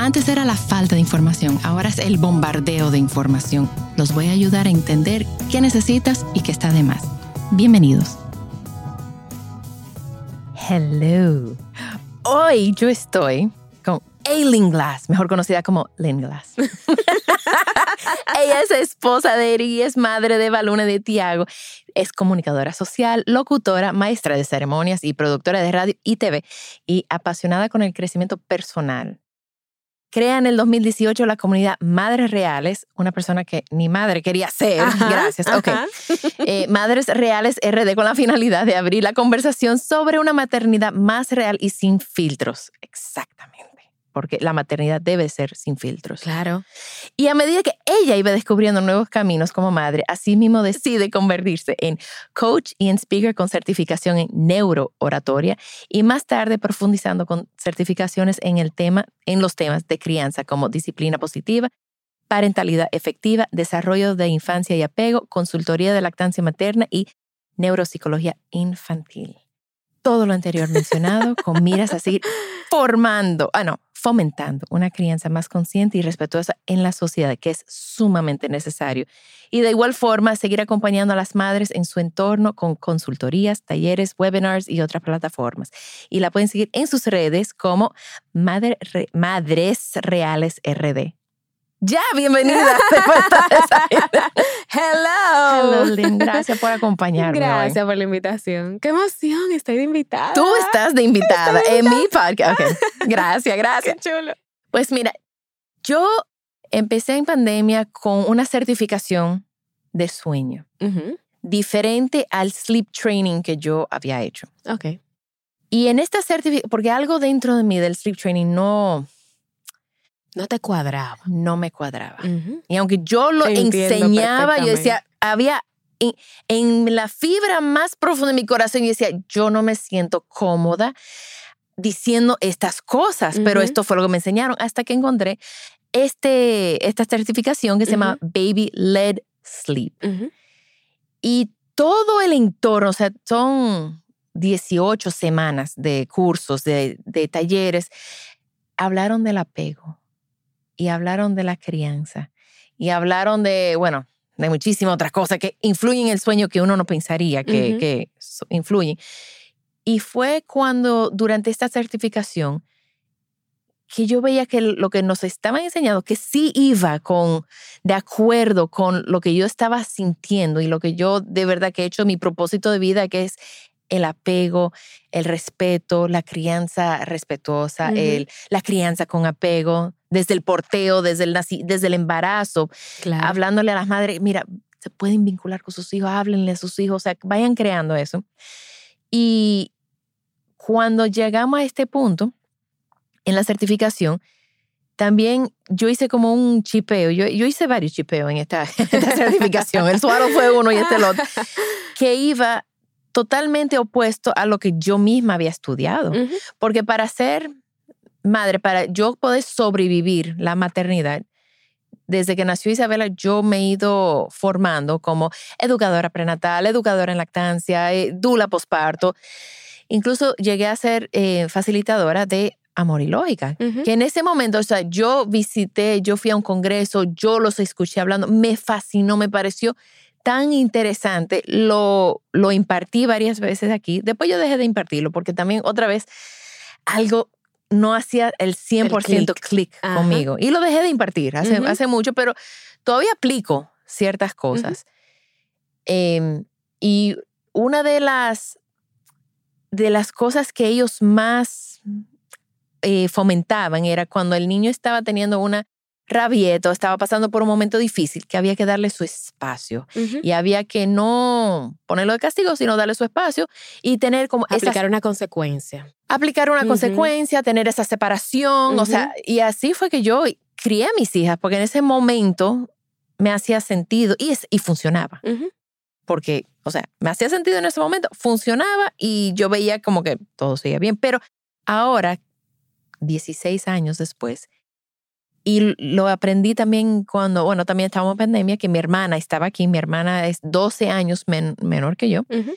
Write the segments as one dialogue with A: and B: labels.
A: Antes era la falta de información, ahora es el bombardeo de información. Los voy a ayudar a entender qué necesitas y qué está de más. Bienvenidos. Hello. Hoy yo estoy con Aileen Glass, mejor conocida como Lynn Glass. Ella es esposa de Eri y es madre de Baluna de Tiago. Es comunicadora social, locutora, maestra de ceremonias y productora de radio y TV y apasionada con el crecimiento personal. Crea en el 2018 la comunidad Madres Reales, una persona que ni madre quería ser. Gracias. Ok. Eh, Madres Reales RD con la finalidad de abrir la conversación sobre una maternidad más real y sin filtros. Exactamente porque la maternidad debe ser sin filtros.
B: Claro.
A: Y a medida que ella iba descubriendo nuevos caminos como madre, así mismo decide convertirse en coach y en speaker con certificación en neurooratoria y más tarde profundizando con certificaciones en el tema en los temas de crianza como disciplina positiva, parentalidad efectiva, desarrollo de infancia y apego, consultoría de lactancia materna y neuropsicología infantil. Todo lo anterior mencionado con miras a seguir formando, ah no, fomentando una crianza más consciente y respetuosa en la sociedad, que es sumamente necesario. Y de igual forma, seguir acompañando a las madres en su entorno con consultorías, talleres, webinars y otras plataformas. Y la pueden seguir en sus redes como Madre, Madres Reales RD. Ya, bienvenida.
B: Hello.
A: Hello, Lynn. Gracias por acompañarme.
B: Gracias
A: hoy.
B: por la invitación. Qué emoción, estoy de invitada.
A: Tú estás de invitada en mi podcast. Okay. Gracias, gracias.
B: Qué chulo.
A: Pues mira, yo empecé en pandemia con una certificación de sueño,
B: Uh -huh.
A: diferente al sleep training que yo había hecho.
B: Ok.
A: Y en esta certificación, porque algo dentro de mí del sleep training no,
B: No te cuadraba.
A: no me cuadraba.
B: Uh -huh.
A: Y aunque yo lo
B: Entiendo
A: enseñaba, yo decía, había en, en la fibra más profunda de mi corazón, yo decía, yo no me siento cómoda diciendo estas cosas, pero esto fue lo que me enseñaron hasta que encontré este, esta certificación que se llama Baby Led Sleep. Y todo el entorno, o sea, son 18 semanas de cursos, de, de talleres, hablaron del apego y hablaron de la crianza y hablaron de, bueno, de muchísimas otras cosas que influyen en el sueño que uno no pensaría que, influyen. Y fue cuando, durante esta certificación, que yo veía que lo que nos estaban enseñando, que sí iba con, de acuerdo con lo que yo estaba sintiendo y lo que yo de verdad que he hecho mi propósito de vida, que es el apego, el respeto, la crianza respetuosa, el, la crianza con apego, desde el porteo, desde el, naci- desde el embarazo,
B: Claro.
A: hablándole a las madres, mira, se pueden vincular con sus hijos, háblenle a sus hijos, o sea, vayan creando eso. Y cuando llegamos a este punto, en la certificación, también yo hice como un chipeo, yo, yo hice varios chipeos en esta, en esta certificación, el suaro fue uno y este el otro, que iba totalmente opuesto a lo que yo misma había estudiado.
B: Ujú.
A: Porque para ser madre, para yo poder sobrevivir la maternidad, desde que nació Isabela, yo me he ido formando como educadora prenatal, educadora en lactancia, eh, dula posparto. Incluso llegué a ser eh, facilitadora de amor y lógica. Que en ese momento, o sea, yo visité, yo fui a un congreso, yo los escuché hablando, me fascinó, me pareció tan interesante. Lo, lo impartí varias veces aquí. Después yo dejé de impartirlo porque también otra vez algo no hacía el 100%
B: clic.
A: conmigo. Y lo dejé de impartir hace, hace mucho, pero todavía aplico ciertas cosas. Em, y una de las, de las cosas que ellos más eh, fomentaban era cuando el niño estaba teniendo una rabieta o estaba pasando por un momento difícil, que había que darle su espacio. Y había que no ponerlo de castigo, sino darle su espacio y tener como esas-
B: Aplicar una consecuencia.
A: aplicar una consecuencia, tener esa separación, o sea, y así fue que yo crié a mis hijas, porque en ese momento me hacía sentido y, es- y funcionaba, porque, o sea, me hacía sentido en ese momento, funcionaba y yo veía como que todo seguía bien, pero ahora, 16 años después, y lo aprendí también cuando, bueno, también estábamos en pandemia, que mi hermana estaba aquí, mi hermana es 12 años men- menor que yo,
B: Ujú.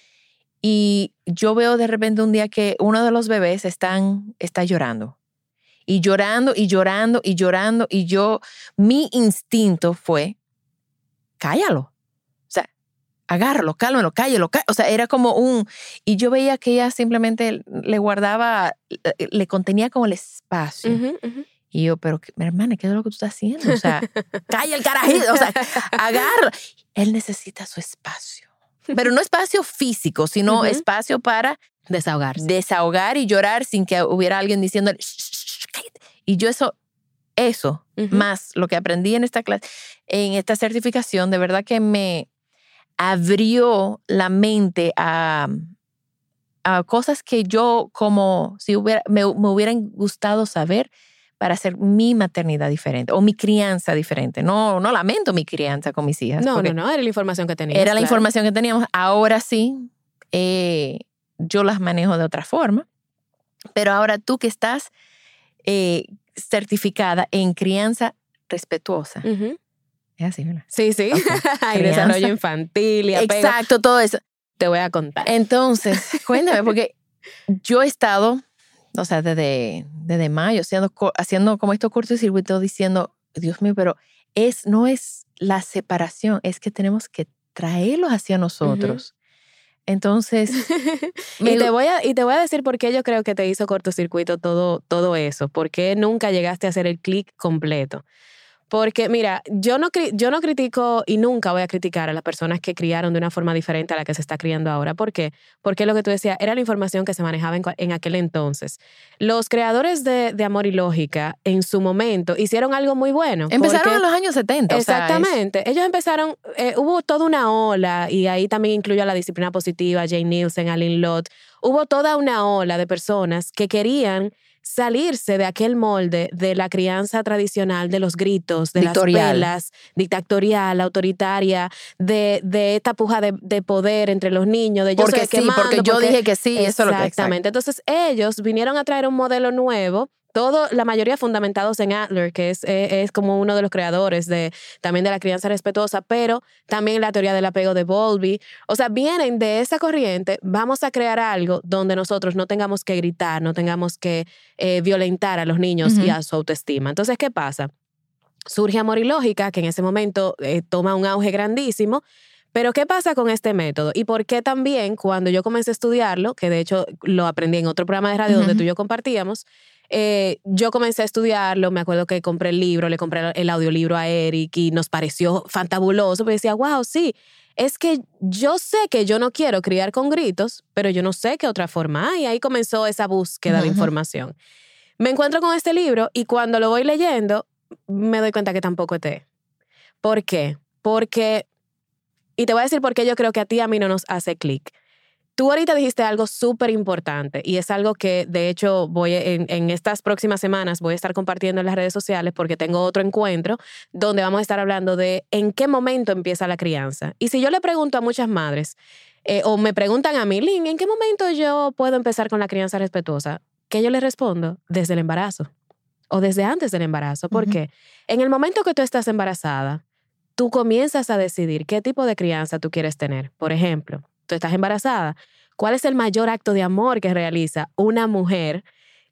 A: y yo veo de repente un día que uno de los bebés están, está llorando. Y llorando y llorando y llorando. Y yo, mi instinto fue, cállalo. O sea, agárralo, cálmalo, cállalo. cá-". O sea, era como un... Y yo veía que ella simplemente le guardaba, le- contenía como el espacio.
B: Ujú, ujú.
A: Y yo, pero mi hermana, ¿qué es lo que tú estás haciendo? O sea, calla el carajito, o sea, agarra. Él necesita su espacio. Pero no espacio físico, sino espacio para
B: Desahogarse.
A: desahogar y llorar sin que hubiera alguien diciendo, y yo eso, eso, más lo que aprendí en esta clase, en esta certificación, de verdad que me abrió la mente a, a cosas que yo como si hubiera, me, me hubieran gustado saber para hacer mi maternidad diferente o mi crianza diferente. No, no lamento mi crianza con mis hijas.
B: No, no, no, era la información que tenía.
A: Era la información que teníamos. Ahora sí, eh, yo las manejo de otra forma. Pero ahora tú que estás eh, certificada en crianza respetuosa. Es así, ¿verdad?
B: Sí, sí.
A: Ok.
B: Hay
A: Crianza.
B: desarrollo infantil y apego.
A: Exacto, todo eso.
B: Te voy a contar.
A: Entonces, cuéntame, porque yo he estado, o sea, desde, desde mayo, haciendo, co- haciendo como estos cortocircuitos diciendo, Dios mío, pero es, no es la separación, es que tenemos que traerlos hacia nosotros. Entonces,
B: y, te voy a, y te voy a decir por qué yo creo que te hizo cortocircuito todo, todo eso. ¿Por qué nunca llegaste a hacer el clic completo? Porque, mira, yo no, yo no critico y nunca voy a criticar a las personas que criaron de una forma diferente a la que se está criando ahora. ¿Por qué? Porque lo que tú decías era la información que se manejaba en, en aquel entonces. Los creadores de, de Amor y Lógica, en su momento, hicieron algo muy bueno.
A: empezaron en los años 70. o sea, es-
B: Exactamente. Ellos empezaron, eh, hubo toda una ola, y ahí también incluyo a la disciplina positiva, Jane Nielsen, Aline Lott. Hubo toda una ola de personas que querían salirse de aquel molde de la crianza tradicional, de los gritos, de las pelas, dictatorial, autoritaria, de, de esta puja de, de poder entre los niños, de yo
A: porque
B: soy el
A: sí,
B: que mando,
A: porque yo
B: porque-
A: dije que sí, eso es lo que
B: Exactamente. Entonces ellos vinieron a traer un modelo nuevo, todo, la mayoría fundamentados en Adler, que es, eh, es como uno de los creadores de, también de la crianza respetuosa, pero también la teoría del apego de Bowlby. O sea, vienen de esa corriente, vamos a crear algo donde nosotros no tengamos que gritar, no tengamos que eh, violentar a los niños y
A: Ujú.
B: a su autoestima. Entonces, ¿qué pasa? Surge Amor y Lógica, que en ese momento eh, toma un auge grandísimo. Pero ¿qué pasa con este método? Y por qué también cuando yo comencé a estudiarlo, que de hecho lo aprendí en otro programa de radio donde
A: Ujú.
B: tú y yo compartíamos, eh, yo comencé a estudiarlo, me acuerdo que compré el libro, le compré el audiolibro a Eric y nos pareció fantabuloso, porque decía, wow, sí, es que yo sé que yo no quiero criar con gritos, pero yo no sé qué otra forma hay. Y ahí comenzó esa búsqueda de información. Me encuentro con este libro y cuando lo voy leyendo, me doy cuenta que tampoco té. ¿Por qué? Porque, y te voy a decir por qué yo creo que a ti a mí no nos hace clic. Tú ahorita dijiste algo súper importante y es algo que de hecho voy en, en estas próximas semanas voy a estar compartiendo en las redes sociales porque tengo otro encuentro donde vamos a estar hablando de en qué momento empieza la crianza. Y si yo le pregunto a muchas madres eh, o me preguntan a mí, Lynn, ¿en qué momento yo puedo empezar con la crianza respetuosa? ¿Qué yo les respondo? Desde el embarazo o desde antes del embarazo. ¿Por
A: Ujú.
B: qué? En el momento que tú estás embarazada, tú comienzas a decidir qué tipo de crianza tú quieres tener. Por ejemplo, tú estás embarazada. ¿Cuál es el mayor acto de amor que realiza una mujer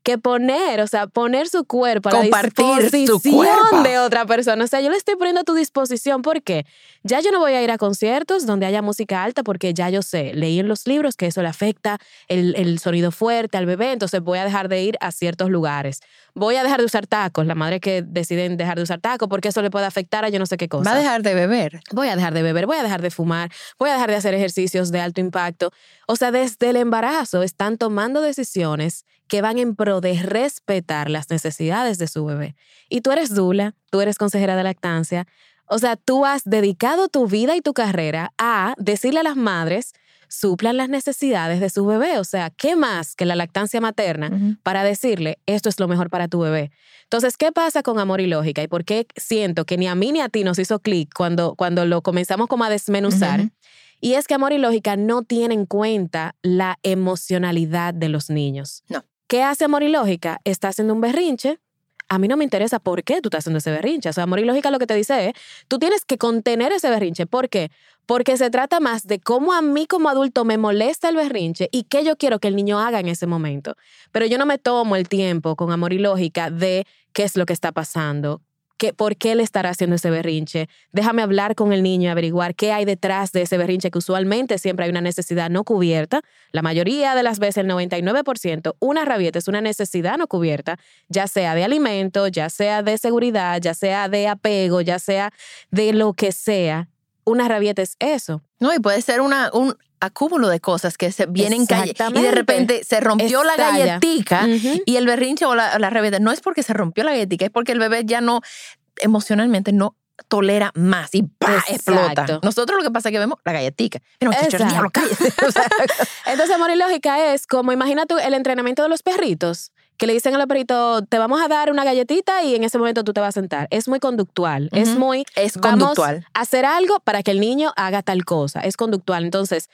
B: que poner, o sea, poner su cuerpo a
A: Compartir
B: la disposición de otra persona. O sea, yo le estoy poniendo a tu disposición. ¿Por qué? Ya yo no voy a ir a conciertos donde haya música alta porque ya yo sé, leí en los libros que eso le afecta el, el sonido fuerte al bebé, entonces voy a dejar de ir a ciertos lugares. Voy a dejar de usar tacos, la madre que deciden dejar de usar tacos porque eso le puede afectar a yo no sé qué cosa
A: Va a dejar de beber.
B: voy a dejar de beber, voy a dejar de fumar, voy a dejar de hacer ejercicios de alto impacto. O sea, desde el embarazo están tomando decisiones que van en pro de respetar las necesidades de su bebé. Y tú eres dula, tú eres consejera de lactancia. O sea, tú has dedicado tu vida y tu carrera a decirle a las madres, suplan las necesidades de su bebé. O sea, ¿qué más que la lactancia materna para decirle, esto es lo mejor para tu bebé? Entonces, ¿qué pasa con amor y lógica? ¿Y por qué siento que ni a mí ni a ti nos hizo clic cuando, cuando lo comenzamos como a desmenuzar? Y es que amor y lógica no tienen en cuenta la emocionalidad de los niños.
A: No.
B: ¿Qué hace amor y lógica? Está haciendo un berrinche. A mí no me interesa por qué tú estás haciendo ese berrinche. O sea, amor y lógica lo que te dice es, tú tienes que contener ese berrinche. ¿Por qué? Porque se trata más de cómo a mí como adulto me molesta el berrinche y qué yo quiero que el niño haga en ese momento. Pero yo no me tomo el tiempo con amor y lógica de qué es lo que está pasando, por qué él estará haciendo ese berrinche. Déjame hablar con el niño y averiguar qué hay detrás de ese berrinche, que usualmente siempre hay una necesidad no cubierta. La mayoría de las veces, el 99%, una rabieta es una necesidad no cubierta, ya sea de alimento, ya sea de seguridad, ya sea de apego, ya sea de lo que sea. Una rabieta es eso.
A: No, y puede ser una, un acúmulo de cosas que se vienen calle. Y de repente se rompió la galletica y el berrinche o la, la. No es porque se rompió la galletica, es porque el bebé ya no, emocionalmente no tolera más y ¡pa! explota. Nosotros lo que pasa es que vemos la galletica.
B: Exacto.
A: diablo, cállate. O sea,
B: Entonces, amor y lógica es como, imagina tú el entrenamiento de los perritos, que le dicen a los perritos, te vamos a dar una galletita y en ese momento tú te vas a sentar. Es muy conductual, es muy,
A: es
B: vamos
A: conductual.
B: a hacer algo para que el niño haga tal cosa, es conductual. Entonces,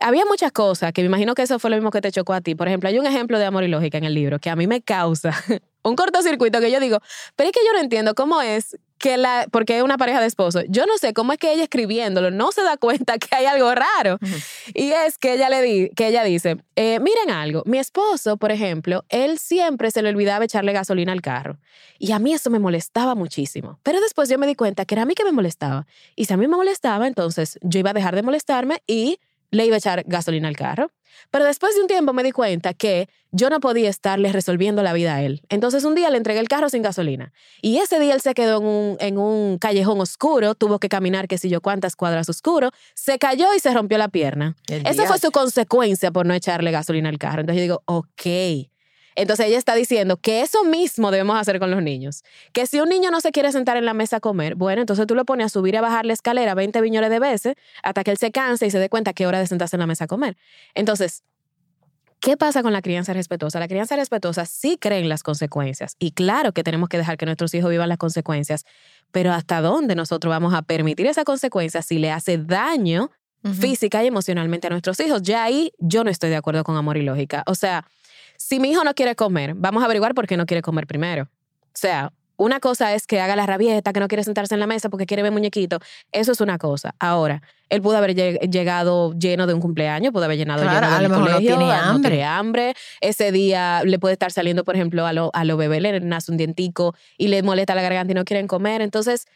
B: había muchas cosas que me imagino que eso fue lo mismo que te chocó a ti. Por ejemplo, hay un ejemplo de amor y lógica en el libro que a mí me causa un cortocircuito que yo digo, pero es que yo no entiendo cómo es que la, porque es una pareja de esposos, yo no sé cómo es que ella escribiéndolo no se da cuenta que hay algo raro. Y es que ella le di, que ella dice, eh, miren algo, mi esposo, por ejemplo, él siempre se le olvidaba echarle gasolina al carro. Y a mí eso me molestaba muchísimo. Pero después yo me di cuenta que era a mí que me molestaba. Y si a mí me molestaba, entonces yo iba a dejar de molestarme y le iba a echar gasolina al carro. Pero después de un tiempo me di cuenta que yo no podía estarle resolviendo la vida a él. Entonces un día le entregué el carro sin gasolina. Y ese día él se quedó en un, en un callejón oscuro, tuvo que caminar qué sé yo cuántas cuadras oscuro, se cayó y se rompió la pierna.
A: El
B: Esa fue su consecuencia por no echarle gasolina al carro. Entonces yo digo, ok. Entonces ella está diciendo que eso mismo debemos hacer con los niños. Que si un niño no se quiere sentar en la mesa a comer, bueno, entonces tú lo pones a subir y a bajar la escalera 20 viñoles de veces hasta que él se canse y se dé cuenta que es hora de sentarse en la mesa a comer. Entonces, ¿qué pasa con la crianza respetuosa? La crianza respetuosa sí cree en las consecuencias. Y claro que tenemos que dejar que nuestros hijos vivan las consecuencias, pero ¿hasta dónde nosotros vamos a permitir esa consecuencia si le hace daño física y emocionalmente a nuestros hijos. Ya ahí yo no estoy de acuerdo con amor y lógica. O sea, si mi hijo no quiere comer, vamos a averiguar por qué no quiere comer primero. O sea, una cosa es que haga la rabieta, que no quiere sentarse en la mesa porque quiere ver muñequito. Eso es una cosa. Ahora, él pudo haber lleg- llegado lleno de un cumpleaños, pudo haber llenado
A: Claro,
B: lleno
A: lo mejor no
B: colegio,
A: tiene
B: no
A: hambre.
B: tiene hambre. Ese día le puede estar saliendo, por ejemplo, a los a lo bebés le nace un dientico y le molesta la garganta y no quieren comer. Entonces,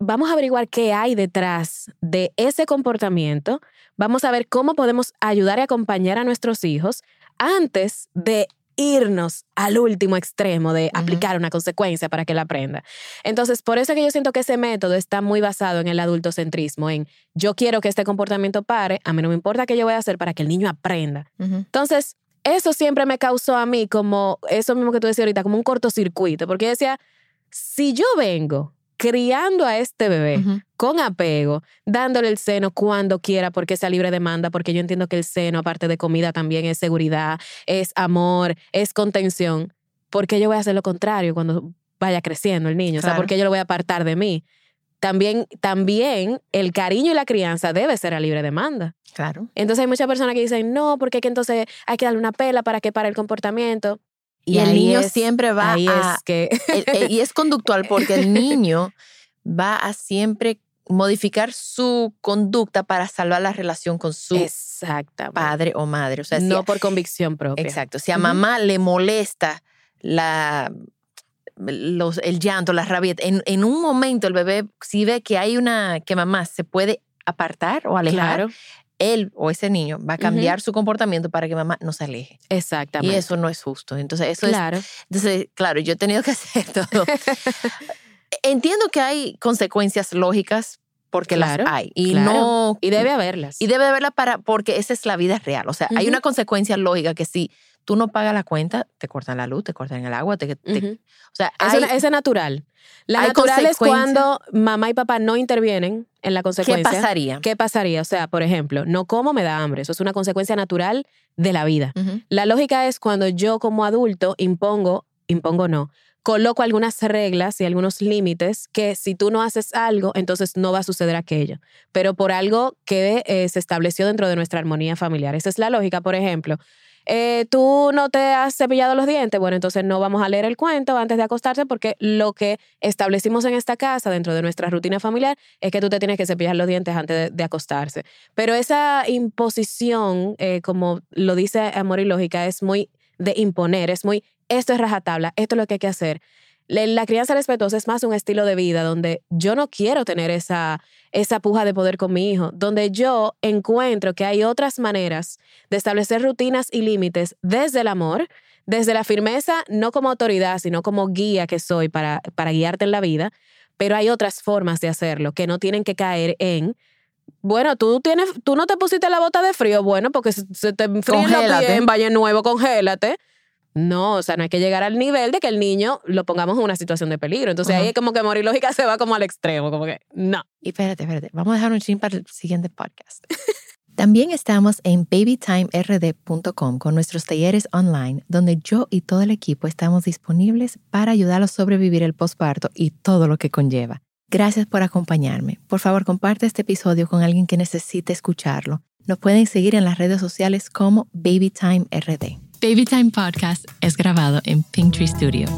B: vamos a averiguar qué hay detrás de ese comportamiento. Vamos a ver cómo podemos ayudar y acompañar a nuestros hijos antes de irnos al último extremo de aplicar una consecuencia para que él aprenda. Entonces, por eso es que yo siento que ese método está muy basado en el adultocentrismo, en yo quiero que este comportamiento pare, a mí no me importa qué yo voy a hacer para que el niño aprenda. Entonces, eso siempre me causó a mí como, eso mismo que tú decías ahorita, como un cortocircuito, porque yo decía, si yo vengo criando a este bebé con apego, dándole el seno cuando quiera, porque sea libre demanda, porque yo entiendo que el seno, aparte de comida, también es seguridad, es amor, es contención, ¿por qué yo voy a hacer lo contrario cuando vaya creciendo el niño? O sea,
A: Claro.
B: ¿por qué yo lo voy a apartar de mí? También, también el cariño y la crianza debe ser a libre demanda.
A: Claro.
B: Entonces hay muchas personas que dicen, no, porque es que entonces hay que darle una pela para que pare el comportamiento.
A: Y, el niño
B: es-
A: siempre va
B: ahí
A: a...
B: es que...
A: y es conductual porque el niño va a siempre modificar su conducta para salvar la relación con su padre o madre. O sea, si
B: no
A: a-
B: por convicción propia.
A: exacto. Si a mamá le molesta la, los, el llanto, la rabia, en, en un momento el bebé, si ve que hay una, que mamá se puede apartar o alejar,
B: Claro,
A: él o ese niño va a cambiar su comportamiento para que mamá no se aleje.
B: exactamente.
A: Y eso no es justo. Entonces, eso es
B: claro.
A: entonces, claro, yo he tenido que hacer todo. Entiendo que hay consecuencias lógicas porque
B: Claro,
A: las hay y
B: claro.
A: no
B: Y debe haberlas.
A: y debe haberla para porque esa es la vida real. O sea, hay una consecuencia lógica que si tú no pagas la cuenta, te cortan la luz, te cortan el agua, te, te-
B: Ujú.
A: o sea,
B: Eso,
A: hay-
B: eso es natural. La natural es cuando mamá y papá no intervienen en la
A: ¿qué
B: consecuencia.
A: pasaría?
B: ¿Qué pasaría? O sea, por ejemplo, no como me da hambre. Eso es una consecuencia natural de la vida. La lógica es cuando yo como adulto impongo, impongo no, coloco algunas reglas y algunos límites que si tú no haces algo, entonces no va a suceder aquello. Pero por algo que eh, se estableció dentro de nuestra armonía familiar. Esa es la lógica, por ejemplo. eh, tú no te has cepillado los dientes, bueno, entonces no vamos a leer el cuento antes de acostarse porque lo que establecimos en esta casa dentro de nuestra rutina familiar es que tú te tienes que cepillar los dientes antes de, acostarse. Pero esa imposición, eh, como lo dice Amor y Lógica, es muy de imponer, es muy, esto es rajatabla, esto es lo que hay que hacer. La, crianza respetuosa es más un estilo de vida donde yo no quiero tener esa, esa puja de poder con mi hijo, donde yo encuentro que hay otras maneras de establecer rutinas y límites desde el amor, desde la firmeza, no como autoridad, sino como guía que soy para, para guiarte en la vida, pero hay otras formas de hacerlo que no tienen que caer en bueno, tú tienes, tú no te pusiste la bota de frío, bueno, porque se, se te enfría la piel en Valle Nuevo, congélate. No, o sea, no hay que llegar al nivel de que el niño lo pongamos en una situación de peligro. Entonces ahí es como que morir lógica se va como al extremo, como que no.
A: Y espérate, espérate, vamos a dejar un chin para el siguiente podcast. También estamos en babytimerd.com con nuestros talleres online, donde yo y todo el equipo estamos disponibles para ayudarlos a sobrevivir el posparto y todo lo que conlleva. Gracias por acompañarme. Por favor, comparte este episodio con alguien que necesite escucharlo. Nos pueden seguir en las redes sociales como BabyTimeRD. Babytime Podcast es grabado en Pinktree Studio.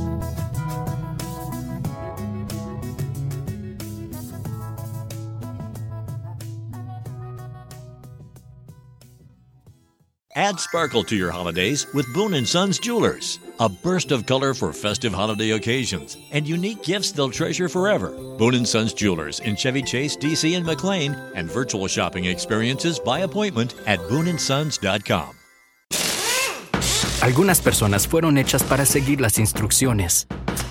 C: Add sparkle to your holidays with Boone & Sons Jewelers. A burst of color for festive holiday occasions and unique gifts they'll treasure forever. Boone & Sons Jewelers in Chevy Chase, DC and McLean and virtual shopping experiences by appointment at booneandsons.com.
D: Algunas personas fueron hechas para seguir las instrucciones.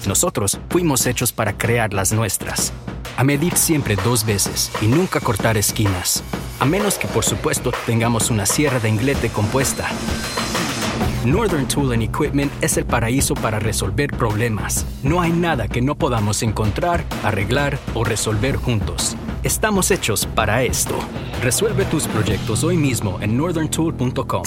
D: Nosotros fuimos hechos para crear las nuestras. A medir siempre dos veces y nunca cortar esquinas. A menos que, por supuesto, tengamos una sierra de inglete compuesta. Northern Tool and Equipment es el paraíso para resolver problemas. No hay nada que no podamos encontrar, arreglar o resolver juntos. Estamos hechos para esto. Resuelve tus proyectos hoy mismo en northerntool.com.